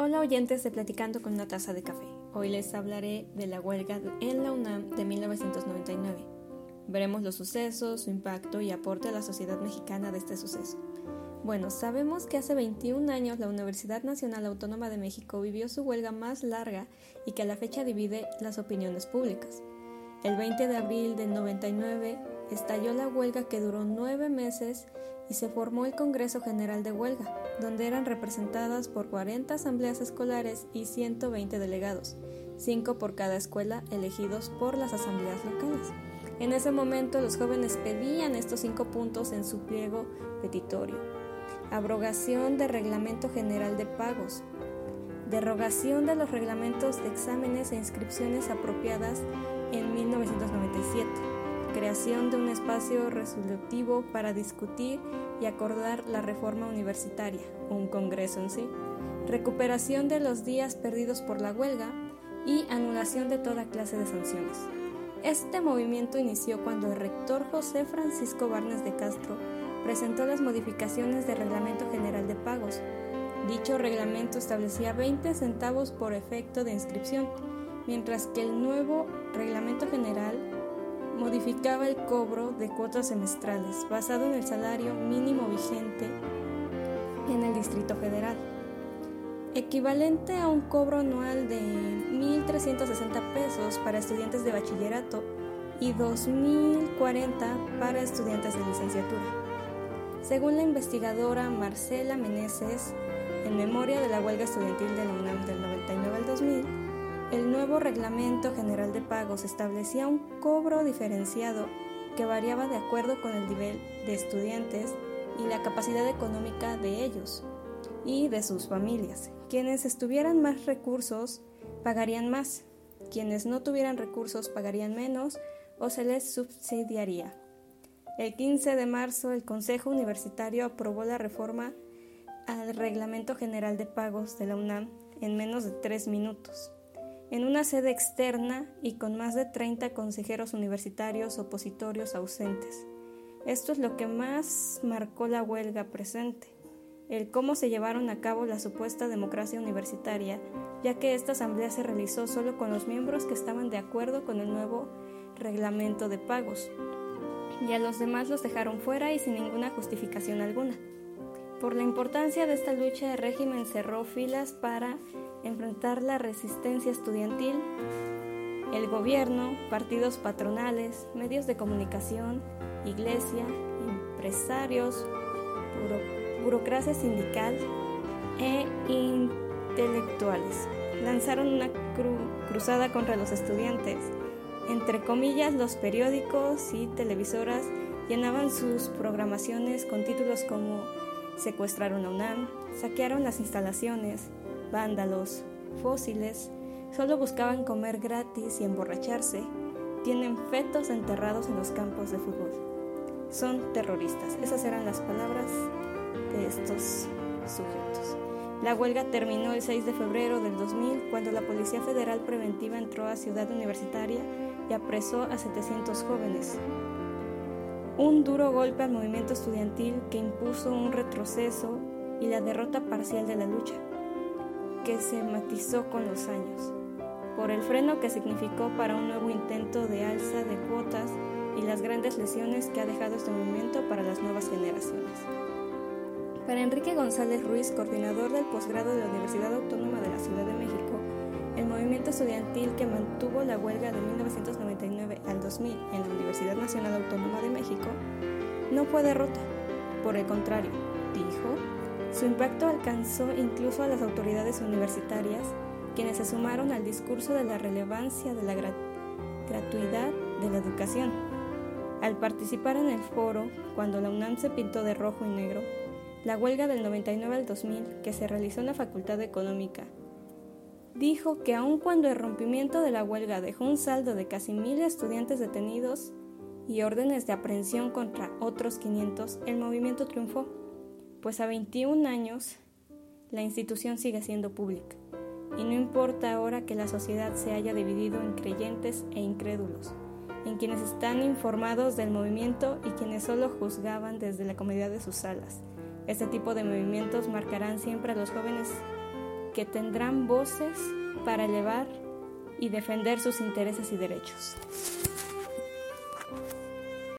Hola oyentes de Platicando con una taza de café. Hoy les hablaré de la huelga en la UNAM de 1999. Veremos los sucesos, su impacto y aporte a la sociedad mexicana de este suceso. Bueno, sabemos que hace 21 años la Universidad Nacional Autónoma de México vivió su huelga más larga y que a la fecha divide las opiniones públicas. El 20 de abril de 99 estalló la huelga que duró nueve meses y se formó el Congreso General de Huelga, donde eran representadas por 40 asambleas escolares y 120 delegados, 5 por cada escuela elegidos por las asambleas locales. En ese momento los jóvenes pedían estos cinco puntos en su pliego petitorio. Abrogación de Reglamento General de Pagos. Derogación de los reglamentos de exámenes e inscripciones apropiadas en 1997 creación de un espacio resolutivo para discutir y acordar la reforma universitaria, un congreso en sí, recuperación de los días perdidos por la huelga y anulación de toda clase de sanciones. Este movimiento inició cuando el rector José Francisco Barnes de Castro presentó las modificaciones del Reglamento General de Pagos. Dicho reglamento establecía 20 centavos por efecto de inscripción, mientras que el nuevo Reglamento General modificaba el cobro de cuotas semestrales basado en el salario mínimo vigente en el Distrito Federal, equivalente a un cobro anual de 1.360 pesos para estudiantes de bachillerato y 2.040 para estudiantes de licenciatura. Según la investigadora Marcela Meneses, en memoria de la huelga estudiantil de la UNAM del 99 al 2000, el nuevo Reglamento General de Pagos establecía un cobro diferenciado que variaba de acuerdo con el nivel de estudiantes y la capacidad económica de ellos y de sus familias. Quienes estuvieran más recursos pagarían más, quienes no tuvieran recursos pagarían menos o se les subsidiaría. El 15 de marzo el Consejo Universitario aprobó la reforma al Reglamento General de Pagos de la UNAM en menos de tres minutos en una sede externa y con más de 30 consejeros universitarios opositorios ausentes. Esto es lo que más marcó la huelga presente, el cómo se llevaron a cabo la supuesta democracia universitaria, ya que esta asamblea se realizó solo con los miembros que estaban de acuerdo con el nuevo reglamento de pagos, y a los demás los dejaron fuera y sin ninguna justificación alguna. Por la importancia de esta lucha, el régimen cerró filas para enfrentar la resistencia estudiantil. El gobierno, partidos patronales, medios de comunicación, iglesia, empresarios, burocracia sindical e intelectuales lanzaron una cruzada contra los estudiantes. Entre comillas, los periódicos y televisoras llenaban sus programaciones con títulos como Secuestraron a UNAM, saquearon las instalaciones, vándalos, fósiles, solo buscaban comer gratis y emborracharse, tienen fetos enterrados en los campos de fútbol. Son terroristas. Esas eran las palabras de estos sujetos. La huelga terminó el 6 de febrero del 2000 cuando la Policía Federal Preventiva entró a Ciudad Universitaria y apresó a 700 jóvenes, un duro golpe al movimiento estudiantil que impuso un retroceso y la derrota parcial de la lucha, que se matizó con los años, por el freno que significó para un nuevo intento de alza de cuotas y las grandes lesiones que ha dejado este movimiento para las nuevas generaciones. Para Enrique González Ruiz, coordinador del posgrado de la Universidad Autónoma de la Ciudad movimiento estudiantil que mantuvo la huelga de 1999 al 2000 en la Universidad Nacional Autónoma de México no fue derrota. Por el contrario, dijo, su impacto alcanzó incluso a las autoridades universitarias, quienes se sumaron al discurso de la relevancia de la gratuidad de la educación. Al participar en el foro, cuando la UNAM se pintó de rojo y negro, la huelga del 99 al 2000, que se realizó en la Facultad de Económica dijo que aun cuando el rompimiento de la huelga dejó un saldo de casi mil estudiantes detenidos y órdenes de aprehensión contra otros 500, el movimiento triunfó, pues a 21 años la institución sigue siendo pública. Y no importa ahora que la sociedad se haya dividido en creyentes e incrédulos, en quienes están informados del movimiento y quienes solo juzgaban desde la comodidad de sus salas. Este tipo de movimientos marcarán siempre a los jóvenes que tendrán voces para elevar y defender sus intereses y derechos.